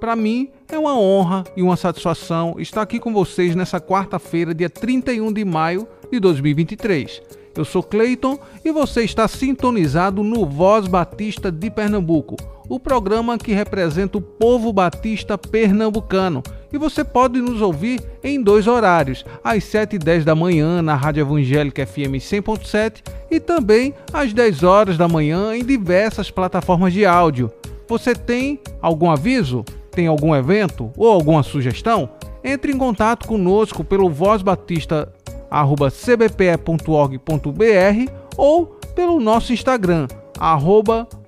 Para mim é uma honra e uma satisfação estar aqui com vocês nessa quarta-feira, dia 31 de maio de 2023. Eu sou Cleiton e você está sintonizado no Voz Batista de Pernambuco, o programa que representa o povo batista pernambucano. E você pode nos ouvir em dois horários, às 7 e 10 da manhã na Rádio Evangélica FM 100.7 e também às 10 horas da manhã em diversas plataformas de áudio. Você tem algum aviso? Tem algum evento ou alguma sugestão? Entre em contato conosco pelo vozbatista@cbpe.org.br ou pelo nosso Instagram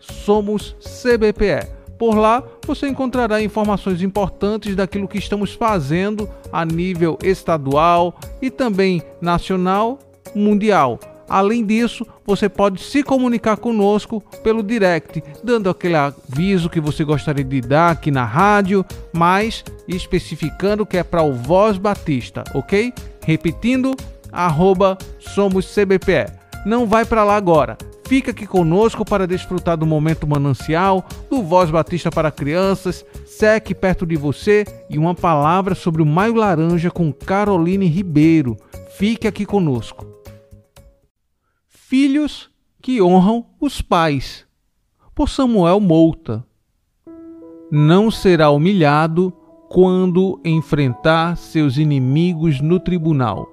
@somoscbpe. Por lá você encontrará informações importantes daquilo que estamos fazendo a nível estadual e também nacional, mundial. Além disso, você pode se comunicar conosco pelo direct, dando aquele aviso que você gostaria de dar aqui na rádio, mas especificando que é para o Voz Batista, ok? Repetindo, arroba somos CBPE. Não vai para lá agora. Fica aqui conosco para desfrutar do momento manancial, do Voz Batista para crianças, seque perto de você e uma palavra sobre o Maio Laranja com Caroline Ribeiro. Fique aqui conosco filhos que honram os pais. Por Samuel Mouta. Não será humilhado quando enfrentar seus inimigos no tribunal.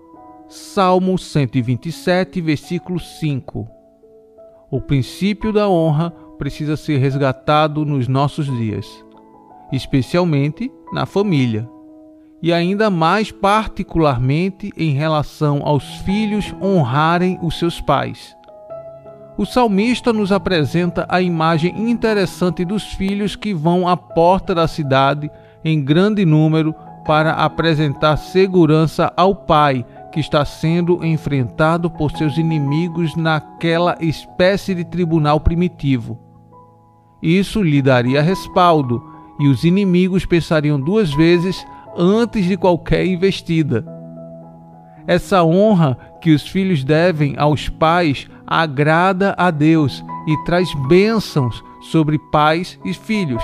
Salmo 127, versículo 5. O princípio da honra precisa ser resgatado nos nossos dias, especialmente na família e ainda mais particularmente em relação aos filhos honrarem os seus pais. O salmista nos apresenta a imagem interessante dos filhos que vão à porta da cidade em grande número para apresentar segurança ao pai que está sendo enfrentado por seus inimigos naquela espécie de tribunal primitivo. Isso lhe daria respaldo e os inimigos pensariam duas vezes antes de qualquer investida. Essa honra que os filhos devem aos pais agrada a Deus e traz bênçãos sobre pais e filhos.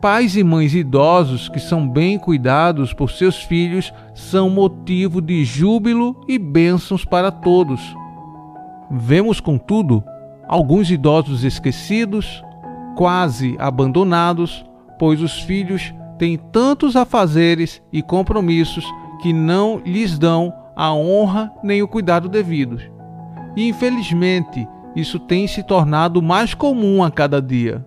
Pais e mães idosos que são bem cuidados por seus filhos são motivo de júbilo e bênçãos para todos. Vemos, contudo, alguns idosos esquecidos, quase abandonados, pois os filhos têm tantos afazeres e compromissos que não lhes dão a honra nem o cuidado devidos. E infelizmente, isso tem se tornado mais comum a cada dia.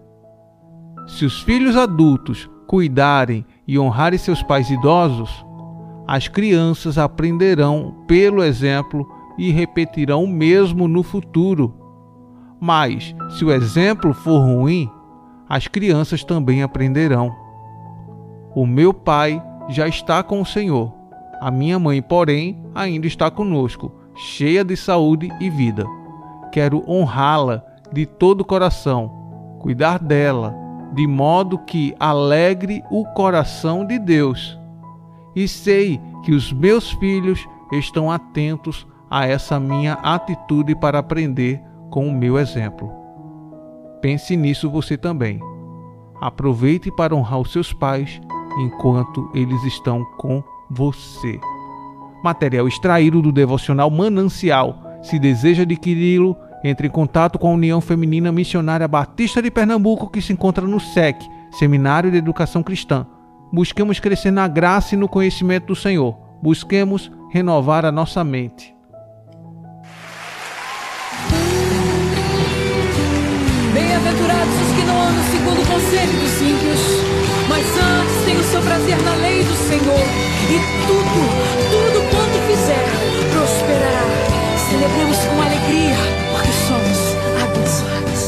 Se os filhos adultos cuidarem e honrarem seus pais idosos, as crianças aprenderão pelo exemplo e repetirão o mesmo no futuro. Mas, se o exemplo for ruim, as crianças também aprenderão. O meu pai já está com o Senhor. A minha mãe, porém, ainda está conosco, cheia de saúde e vida. Quero honrá-la de todo o coração, cuidar dela, de modo que alegre o coração de Deus. E sei que os meus filhos estão atentos a essa minha atitude para aprender com o meu exemplo. Pense nisso você também. Aproveite para honrar os seus pais enquanto eles estão com você. Material extraído do devocional Manancial. Se deseja adquiri-lo, entre em contato com a União Feminina Missionária Batista de Pernambuco, que se encontra no SEC, Seminário de Educação Cristã. Busquemos crescer na graça e no conhecimento do Senhor. Busquemos renovar a nossa mente. Bem-aventurados os que não andam segundo o conselho dos ímpios seu prazer na lei do Senhor, e tudo, tudo quanto fizer, prosperará. Celebremos com alegria, porque somos abençoados.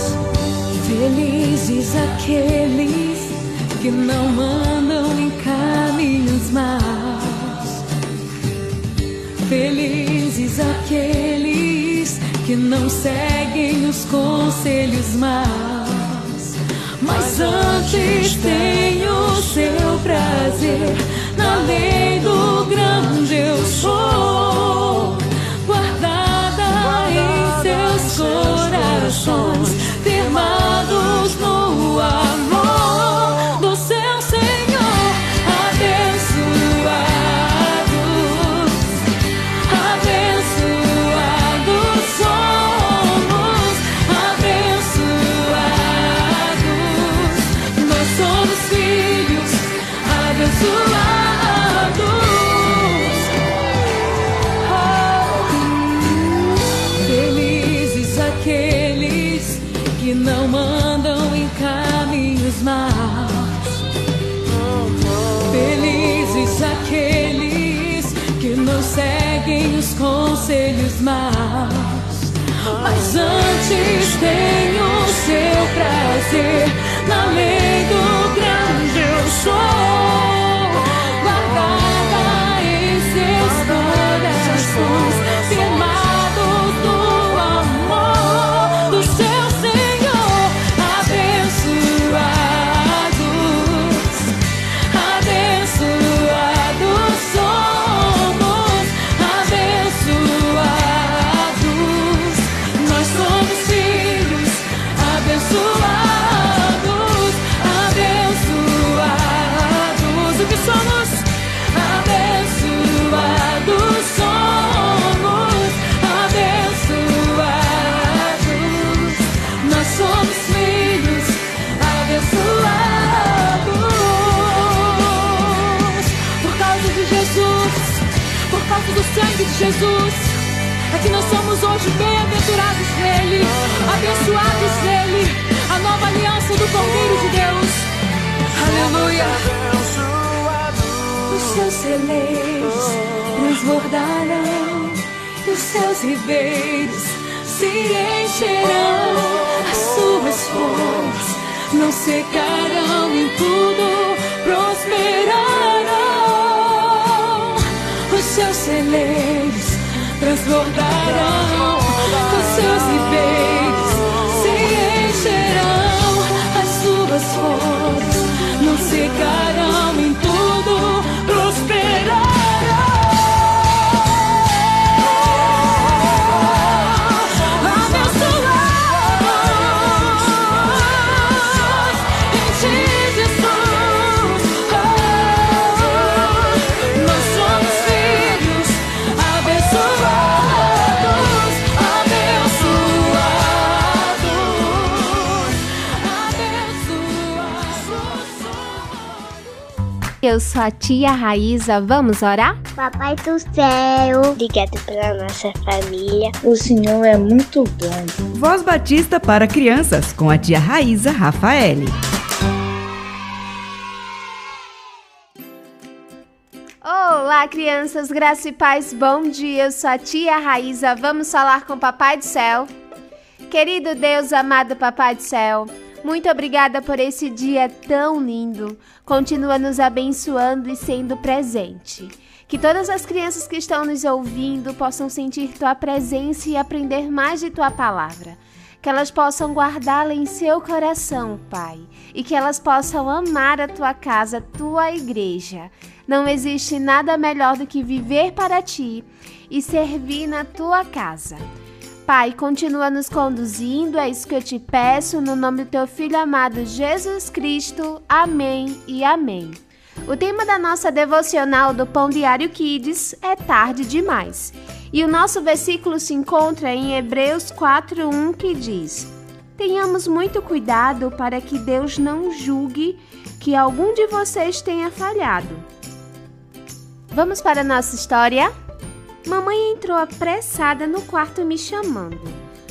Felizes aqueles que não andam em caminhos maus, Felizes aqueles que não seguem os conselhos maus, mas antes têm o seu prazer. Na lei do grande eu sou, guardada em seus corações, antes tem o seu prazer causa do sangue de Jesus, é que nós somos hoje bem-aventurados nele, abençoados nele, a nova aliança do Cordeiro de Deus. Aleluia. Os seus celeiros transbordarão, e os seus ribeiros se encherão, as suas flores não secarão, em tudo prosperarão. Celeiros transbordarão, Eu sou a tia Raíza, vamos orar? Papai do céu, obrigado pela nossa família. O Senhor é muito bom. Voz Batista para crianças com a tia Raíza Rafaele. Olá, crianças, graça e paz, bom dia. Eu sou a tia Raíza, vamos falar com o Papai do Céu. Querido Deus, amado Papai do Céu, muito obrigada por esse dia tão lindo. Continua nos abençoando e sendo presente. Que todas as crianças que estão nos ouvindo possam sentir tua presença e aprender mais de tua palavra. Que elas possam guardá-la em seu coração, Pai, e que elas possam amar a tua casa, tua igreja. Não existe nada melhor do que viver para ti e servir na tua casa. Pai, continua nos conduzindo, é isso que eu te peço, no nome do teu filho amado Jesus Cristo. Amém e amém. O tema da nossa devocional do Pão Diário Kids é tarde demais. E o nosso versículo se encontra em Hebreus 4:1 que diz: Tenhamos muito cuidado para que Deus não julgue que algum de vocês tenha falhado. Vamos para a nossa história? Mamãe entrou apressada no quarto me chamando.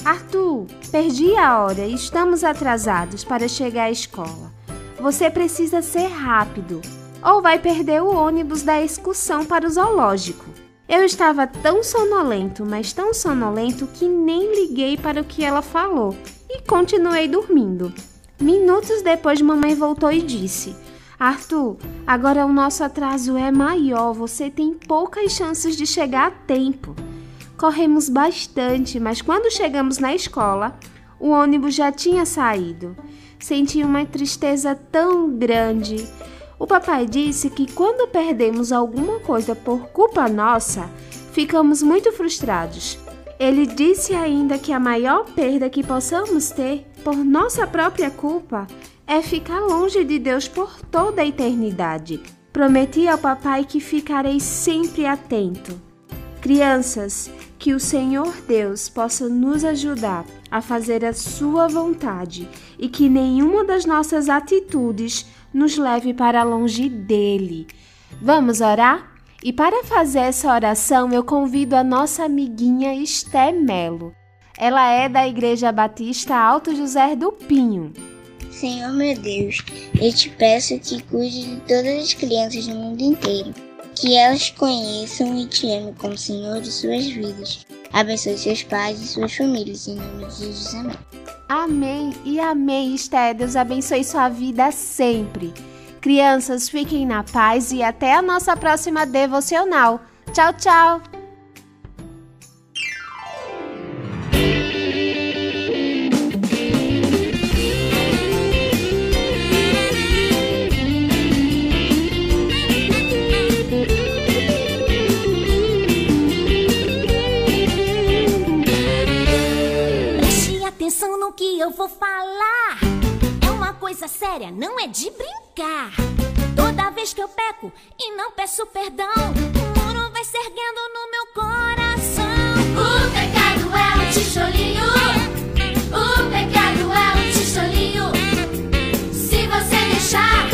Arthur, perdi a hora e estamos atrasados para chegar à escola. Você precisa ser rápido, ou vai perder o ônibus da excursão para o zoológico. Eu estava tão sonolento, mas tão sonolento que nem liguei para o que ela falou e continuei dormindo. Minutos depois, mamãe voltou e disse: Arthur, agora o nosso atraso é maior, você tem poucas chances de chegar a tempo. Corremos bastante, mas quando chegamos na escola, o ônibus já tinha saído. Senti uma tristeza tão grande. O papai disse que quando perdemos alguma coisa por culpa nossa, ficamos muito frustrados. Ele disse ainda que a maior perda que possamos ter por nossa própria culpa é ficar longe de Deus por toda a eternidade. Prometi ao papai que ficarei sempre atento. Crianças, que o Senhor Deus possa nos ajudar a fazer a Sua vontade e que nenhuma das nossas atitudes nos leve para longe dele. Vamos orar? E para fazer essa oração, eu convido a nossa amiguinha Esté Melo. Ela é da Igreja Batista Alto José do Pinho. Senhor meu Deus, eu te peço que cuide de todas as crianças do mundo inteiro que elas conheçam e te amem como Senhor de suas vidas. Abençoe seus pais e suas famílias, em nome de Jesus. Amém. Amém e amém, Esté. Deus abençoe sua vida sempre. Crianças, fiquem na paz e até a nossa próxima devocional. Tchau, tchau! Que eu vou falar é uma coisa séria, não é de brincar. Toda vez que eu peco e não peço perdão, o muro vai se erguendo no meu coração. O pecado é um tijolinho. O pecado é um tijolinho. Se você deixar,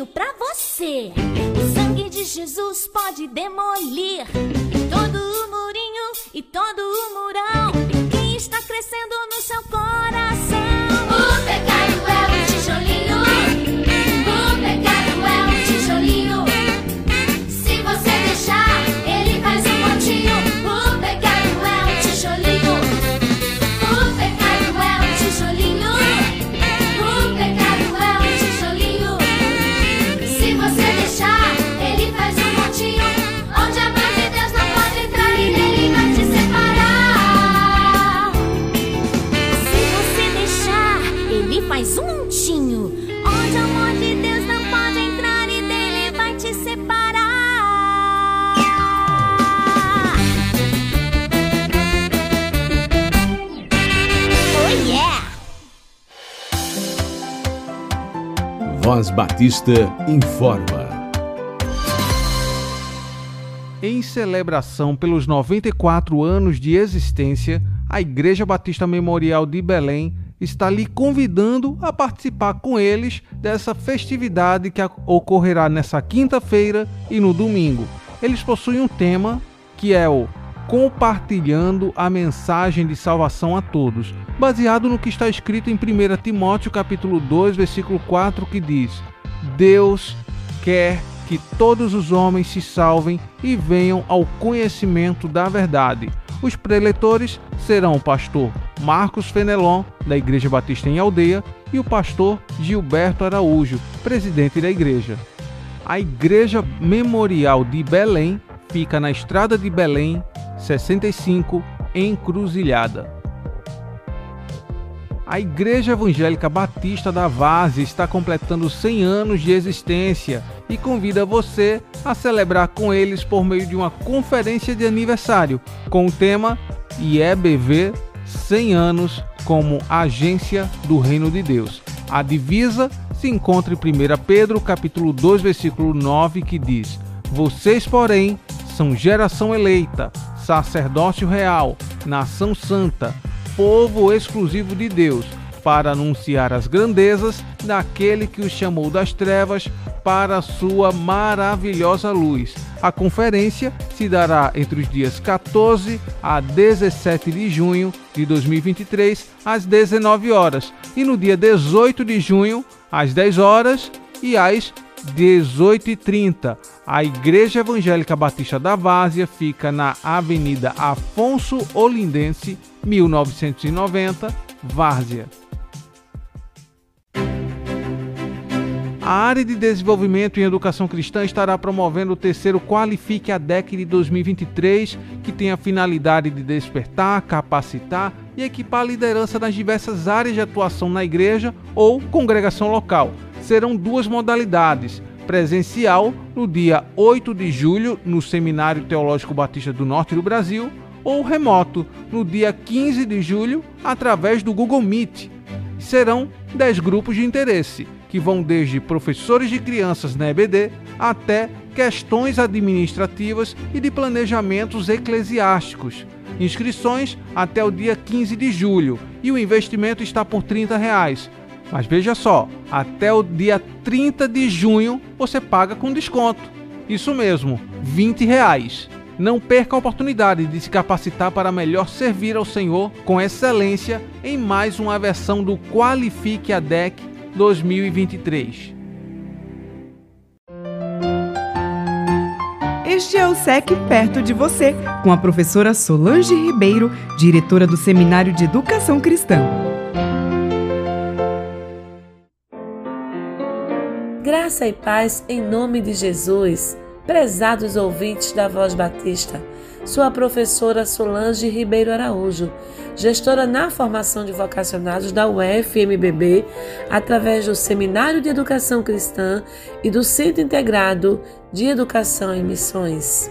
tenho pra você. O sangue de Jesus pode demolir todo o murinho e todo o murão que está crescendo Batista informa. Em celebração pelos 94 anos de existência, a Igreja Batista Memorial de Belém está lhe convidando a participar com eles dessa festividade que ocorrerá nessa quinta-feira e no domingo. Eles possuem um tema que é o compartilhando a mensagem de salvação a todos, baseado no que está escrito em 1 Timóteo capítulo 2, versículo 4, que diz: Deus quer que todos os homens se salvem e venham ao conhecimento da verdade. Os preletores serão o pastor Marcos Fenelon, da Igreja Batista em Aldeia, e o pastor Gilberto Araújo, presidente da igreja. A Igreja Memorial de Belém fica na Estrada de Belém, 65, Encruzilhada. A Igreja Evangélica Batista da Várzea está completando 100 anos de existência e convida você a celebrar com eles por meio de uma conferência de aniversário com o tema IEBV 100 anos como agência do Reino de Deus. A divisa se encontra em 1 Pedro capítulo 2, versículo 9, que diz: Vocês, porém, são geração eleita, sacerdócio real, nação santa, povo exclusivo de Deus, para anunciar as grandezas daquele que os chamou das trevas para a sua maravilhosa luz. A conferência se dará entre os dias 14 a 17 de junho de 2023, às 19 horas, e no dia 18 de junho, às 10 horas, e às 18h30. A Igreja Evangélica Batista da Várzea fica na Avenida Afonso Olindense, 1990, Várzea. A área de desenvolvimento em educação cristã estará promovendo o terceiro Qualifique a DEC de 2023, que tem a finalidade de despertar, capacitar e equipar a liderança nas diversas áreas de atuação na igreja ou congregação local. Serão duas modalidades: presencial no dia 8 de julho no Seminário Teológico Batista do Norte do Brasil ou remoto no dia 15 de julho através do Google Meet. Serão 10 grupos de interesse que vão desde professores de crianças na EBD até questões administrativas e de planejamentos eclesiásticos. Inscrições até o dia 15 de julho e o investimento está por 30 reais. Mas veja só, até o dia 30 de junho você paga com desconto. Isso mesmo, 20 reais. Não perca a oportunidade de se capacitar para melhor servir ao Senhor com excelência em mais uma versão do Qualifique a DEC 2023. Este é o SEC Perto de Você, com a professora Solange Ribeiro, diretora do Seminário de Educação Cristã. Graça e paz em nome de Jesus. Prezados ouvintes da Voz Batista, sua professora Solange Ribeiro Araújo, gestora na formação de vocacionados da UFMBB, através do Seminário de Educação Cristã e do Centro Integrado de Educação e Missões.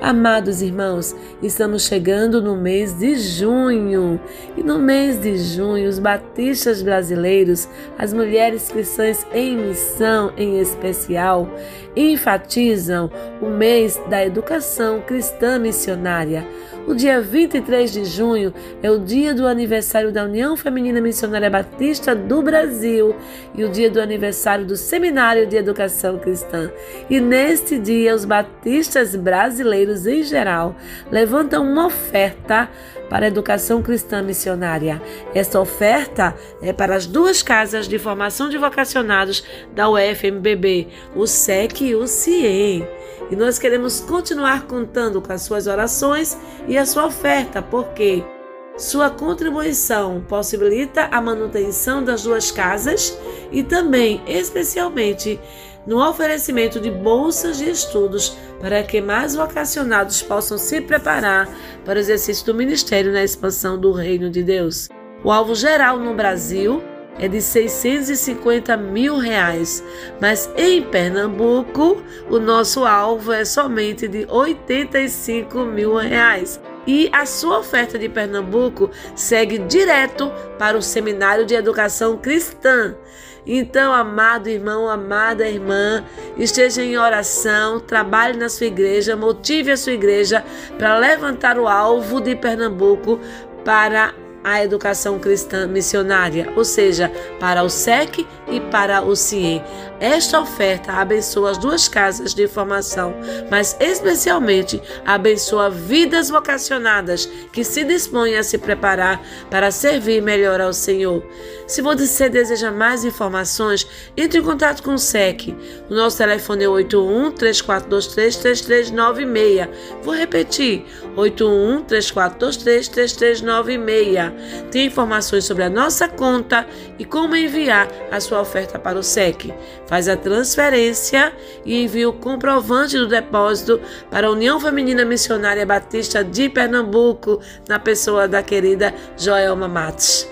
Amados irmãos, estamos chegando no mês de junho. E no mês de junho, os batistas brasileiros, as mulheres cristãs em missão em especial, enfatizam o mês da educação cristã missionária. O dia 23 de junho é o dia do aniversário da União Feminina Missionária Batista do Brasil e o dia do aniversário do Seminário de Educação Cristã. E neste dia, os batistas brasileiros em geral levantam uma oferta para a educação cristã missionária. Essa oferta é para as duas casas de formação de vocacionados da UFMBB, o SEC e o CIEM. E nós queremos continuar contando com as suas orações e a sua oferta, porque sua contribuição possibilita a manutenção das duas casas e também, especialmente, no oferecimento de bolsas de estudos para que mais vocacionados possam se preparar para o exercício do ministério na expansão do reino de Deus. O alvo geral no Brasil é de 650 mil reais, mas em Pernambuco o nosso alvo é somente de 85 mil reais. E a sua oferta de Pernambuco segue direto para o Seminário de Educação Cristã. Então, amado irmão, amada irmã, esteja em oração, trabalhe na sua igreja, motive a sua igreja para levantar o alvo de Pernambuco para a educação cristã missionária, ou seja, para o SEC e para o CIE. Esta oferta abençoa as duas casas de formação, mas especialmente abençoa vidas vocacionadas que se dispõem a se preparar para servir melhor ao Senhor. Se você deseja mais informações, entre em contato com o SEC. O nosso telefone é 81 3423 3396. Vou repetir: 81 3423 3396. Tem informações sobre a nossa conta e como enviar a sua oferta para o SEC. Faz a transferência e envia o comprovante do depósito para a União Feminina Missionária Batista de Pernambuco, na pessoa da querida Joelma Matos.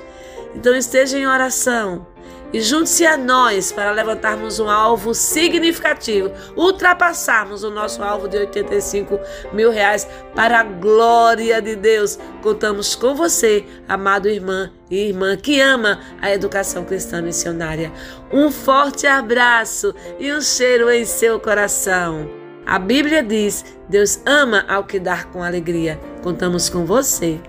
Então esteja em oração e junte-se a nós para levantarmos um alvo significativo, ultrapassarmos o nosso alvo de 85 mil reais para a glória de Deus. Contamos com você, amado irmã e irmã que ama a educação cristã missionária. Um forte abraço e um cheiro em seu coração. A Bíblia diz: Deus ama ao que dar com alegria. Contamos com você.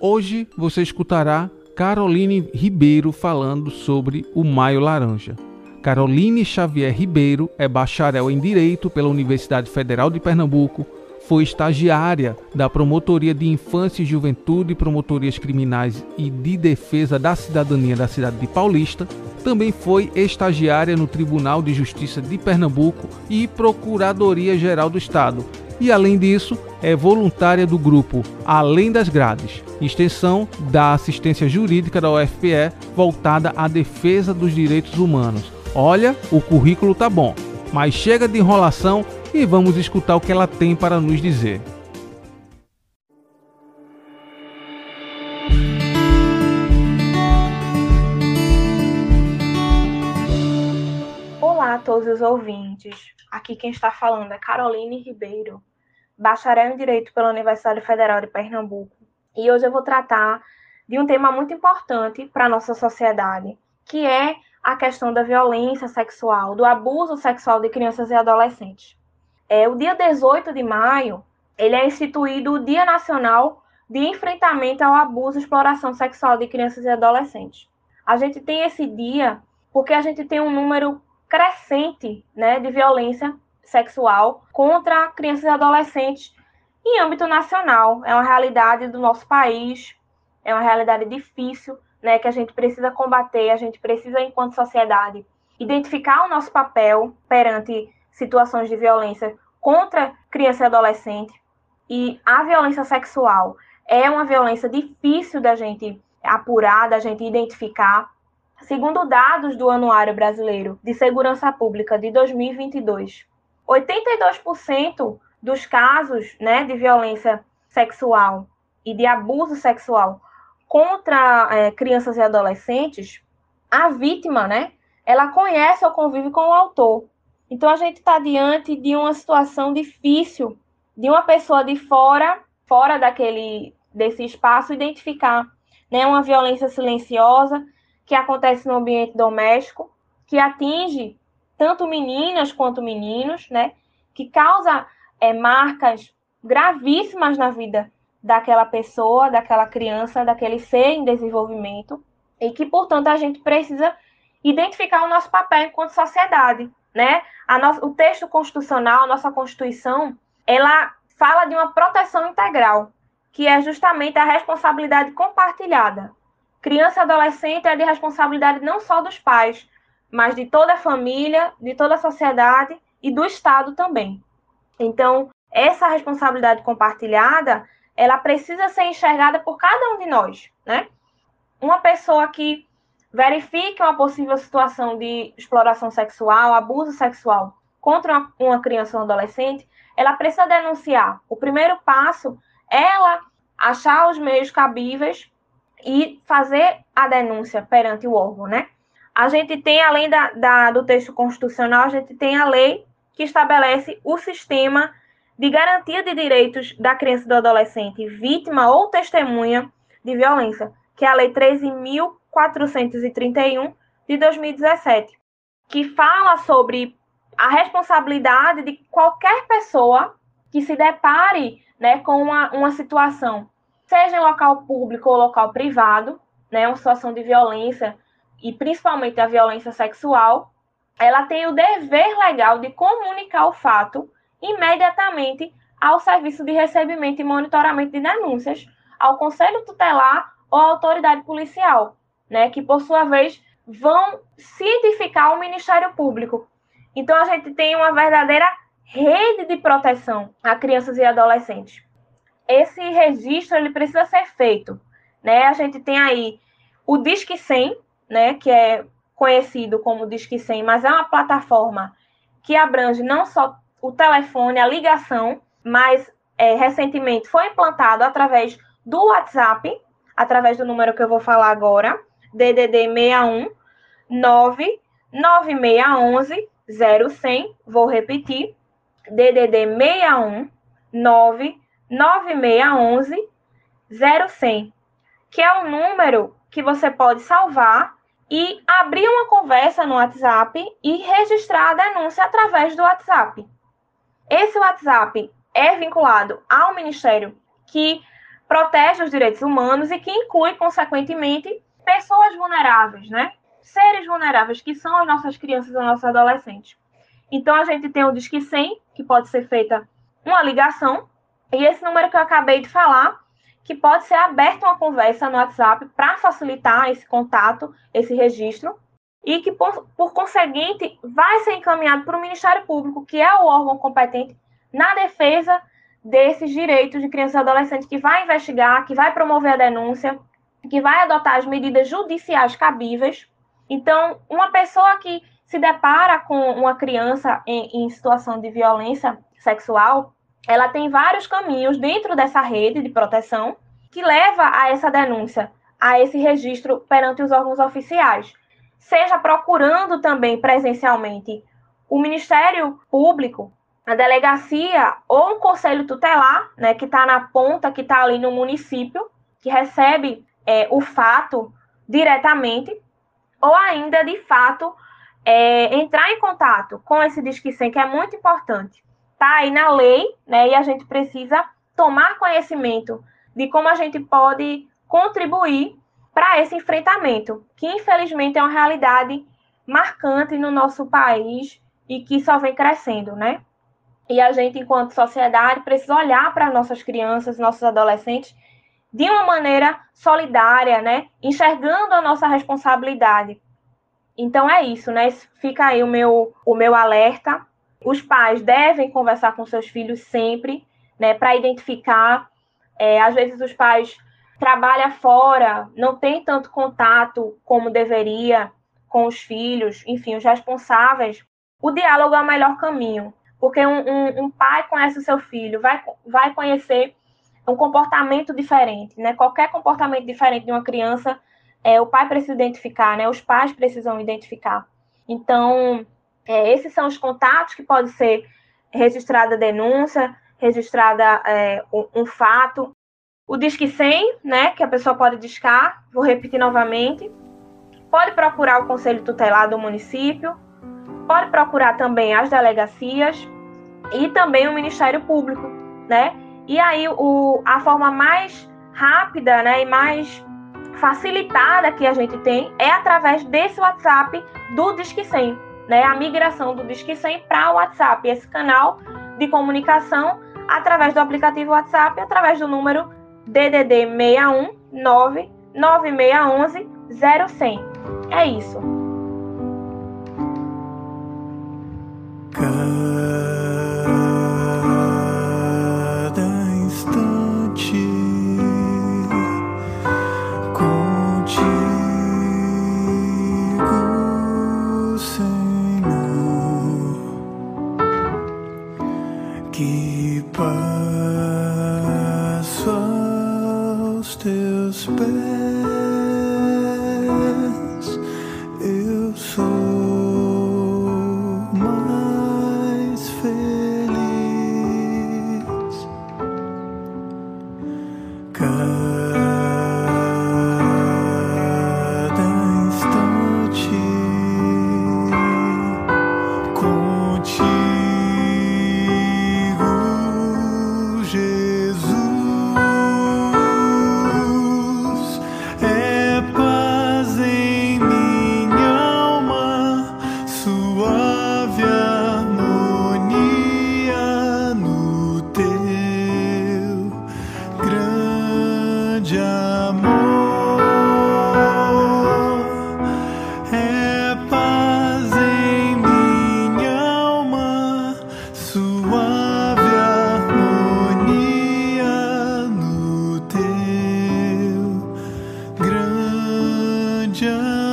Hoje você escutará Caroline Ribeiro falando sobre o Maio Laranja. Caroline Xavier Ribeiro é bacharel em Direito pela Universidade Federal de Pernambuco, foi estagiária da Promotoria de Infância e Juventude, Promotorias Criminais e de Defesa da Cidadania da cidade de Paulista. Também foi estagiária no Tribunal de Justiça de Pernambuco e Procuradoria Geral do Estado. E além disso, é voluntária do grupo Além das Grades, extensão da assistência jurídica da UFPE voltada à defesa dos direitos humanos. Olha, o currículo tá bom, mas chega de enrolação e vamos escutar o que ela tem para nos dizer. Olá a todos os ouvintes. Aqui quem está falando é Caroline Ribeiro, bacharel em Direito pela Universidade Federal de Pernambuco. E hoje eu vou tratar de um tema muito importante para a nossa sociedade, que é a questão da violência sexual, do abuso sexual de crianças e adolescentes. É, o dia 18 de maio, ele é instituído o Dia Nacional de Enfrentamento ao Abuso e Exploração Sexual de Crianças e Adolescentes. A gente tem esse dia porque a gente tem um número crescente né, de violência sexual contra crianças e adolescentes em âmbito nacional. É uma realidade do nosso país, é uma realidade difícil, né, que a gente precisa combater, a gente precisa, enquanto sociedade, identificar o nosso papel perante situações de violência contra criança e adolescente. E a violência sexual é uma violência difícil da gente apurar, da gente identificar. Segundo dados do Anuário Brasileiro de Segurança Pública de 2022, 82% dos casos né, de violência sexual e de abuso sexual contra é, crianças e adolescentes, a vítima, né, ela conhece ou convive com o autor. Então a gente está diante de uma situação difícil de uma pessoa de fora, fora daquele desse espaço, identificar, né, uma violência silenciosa que acontece no ambiente doméstico, que atinge tanto meninas quanto meninos, né, que causa é, marcas gravíssimas na vida daquela pessoa, daquela criança, daquele ser em desenvolvimento, e que, portanto, a gente precisa identificar o nosso papel enquanto sociedade, né? No... o texto constitucional, a nossa Constituição, ela fala de uma proteção integral, que é justamente a responsabilidade compartilhada. Criança e adolescente é de responsabilidade não só dos pais, mas de toda a família, de toda a sociedade e do Estado também. Então, essa responsabilidade compartilhada, ela precisa ser enxergada por cada um de nós, né? Uma pessoa que verifique uma possível situação de exploração sexual, abuso sexual contra uma criança ou um adolescente, ela precisa denunciar. O primeiro passo é ela achar os meios cabíveis e fazer a denúncia perante o órgão, né? A gente tem, além da, da, do texto constitucional, a gente tem a lei que estabelece o sistema de garantia de direitos da criança e do adolescente vítima ou testemunha de violência, que é a Lei 13.431 de 2017, que fala sobre a responsabilidade de qualquer pessoa que se depare né, com uma, uma situação, seja em local público ou local privado, né, uma situação de violência, e principalmente a violência sexual, ela tem o dever legal de comunicar o fato imediatamente ao Serviço de Recebimento e Monitoramento de Denúncias, ao Conselho Tutelar ou à autoridade policial, né, que por sua vez vão cientificar o Ministério Público. Então a gente tem uma verdadeira rede de proteção a crianças e adolescentes. Esse registro ele precisa ser feito, né? A gente tem aí o Disque 100, né, que é conhecido como Disque 100, mas é uma plataforma que abrange não só o telefone, a ligação, mas é, recentemente foi implantado através do WhatsApp, através do número que eu vou falar agora, DDD 61 99611 0100, vou repetir, DDD 61 99611 0100, que é o número que você pode salvar e abrir uma conversa no WhatsApp e registrar a denúncia através do WhatsApp. Esse WhatsApp é vinculado ao Ministério que protege os direitos humanos e que inclui, consequentemente, pessoas vulneráveis, né? Seres vulneráveis, que são as nossas crianças e os nossos adolescentes. Então, a gente tem o Disque 100, que pode ser feita uma ligação, E esse número que eu acabei de falar, que pode ser aberta uma conversa no WhatsApp para facilitar esse contato, esse registro, e que, por, por conseguinte, vai ser encaminhado para o Ministério Público, que é o órgão competente na defesa desses direitos de crianças e adolescentes, que vai investigar, que vai promover a denúncia, que vai adotar as medidas judiciais cabíveis. Então, uma pessoa que se depara com uma criança em, em situação de violência sexual, ela tem vários caminhos dentro dessa rede de proteção que leva a essa denúncia, a esse registro perante os órgãos oficiais, seja procurando também presencialmente o Ministério Público, a delegacia ou um conselho tutelar, né, que está na ponta, que está ali no município, que recebe é, o fato diretamente, ou ainda, de fato, é, entrar em contato com esse Disque 100, que é muito importante. Está aí na lei, né, e a gente precisa tomar conhecimento de como a gente pode contribuir para esse enfrentamento, que infelizmente é uma realidade marcante no nosso país e que só vem crescendo, né? E a gente, enquanto sociedade, precisa olhar para nossas crianças, nossos adolescentes, de uma maneira solidária, né? Enxergando a nossa responsabilidade. Então é isso, né? Fica aí o meu, o meu alerta. Os pais devem conversar com seus filhos sempre, né? Para identificar. É, às vezes os pais trabalham fora, não tem tanto contato como deveria com os filhos, enfim, os responsáveis. O diálogo é o melhor caminho porque um, um, um, pai conhece o seu filho, vai, vai conhecer um comportamento diferente, né? Qualquer comportamento diferente de uma criança, é, o pai precisa identificar, né? Os pais precisam identificar. Então, é, esses são os contatos que pode ser registrada denúncia, registrada é, um, um, fato. O Disque 100, né, que a pessoa pode discar, vou repetir novamente. Pode procurar o Conselho Tutelar do município, pode procurar também as delegacias, e também o Ministério Público, né? E aí o, a forma mais rápida, né, e mais facilitada que a gente tem é através desse WhatsApp do Disque 100, né? A migração do Disque 100 para o WhatsApp, esse canal de comunicação através do aplicativo WhatsApp, através do número DDD 619 9611 0100. É isso. É 这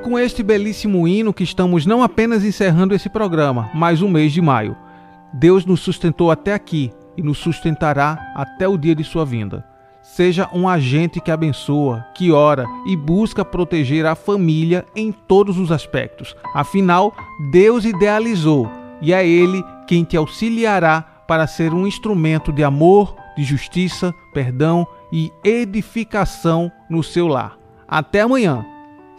com este belíssimo hino que estamos não apenas encerrando esse programa, mas o mês de maio. Deus nos sustentou até aqui e nos sustentará até o dia de sua vinda. Seja um agente que abençoa, que ora e busca proteger a família em todos os aspectos. Afinal, Deus idealizou e é Ele quem te auxiliará para ser um instrumento de amor, de justiça, perdão e edificação no seu lar. Até amanhã,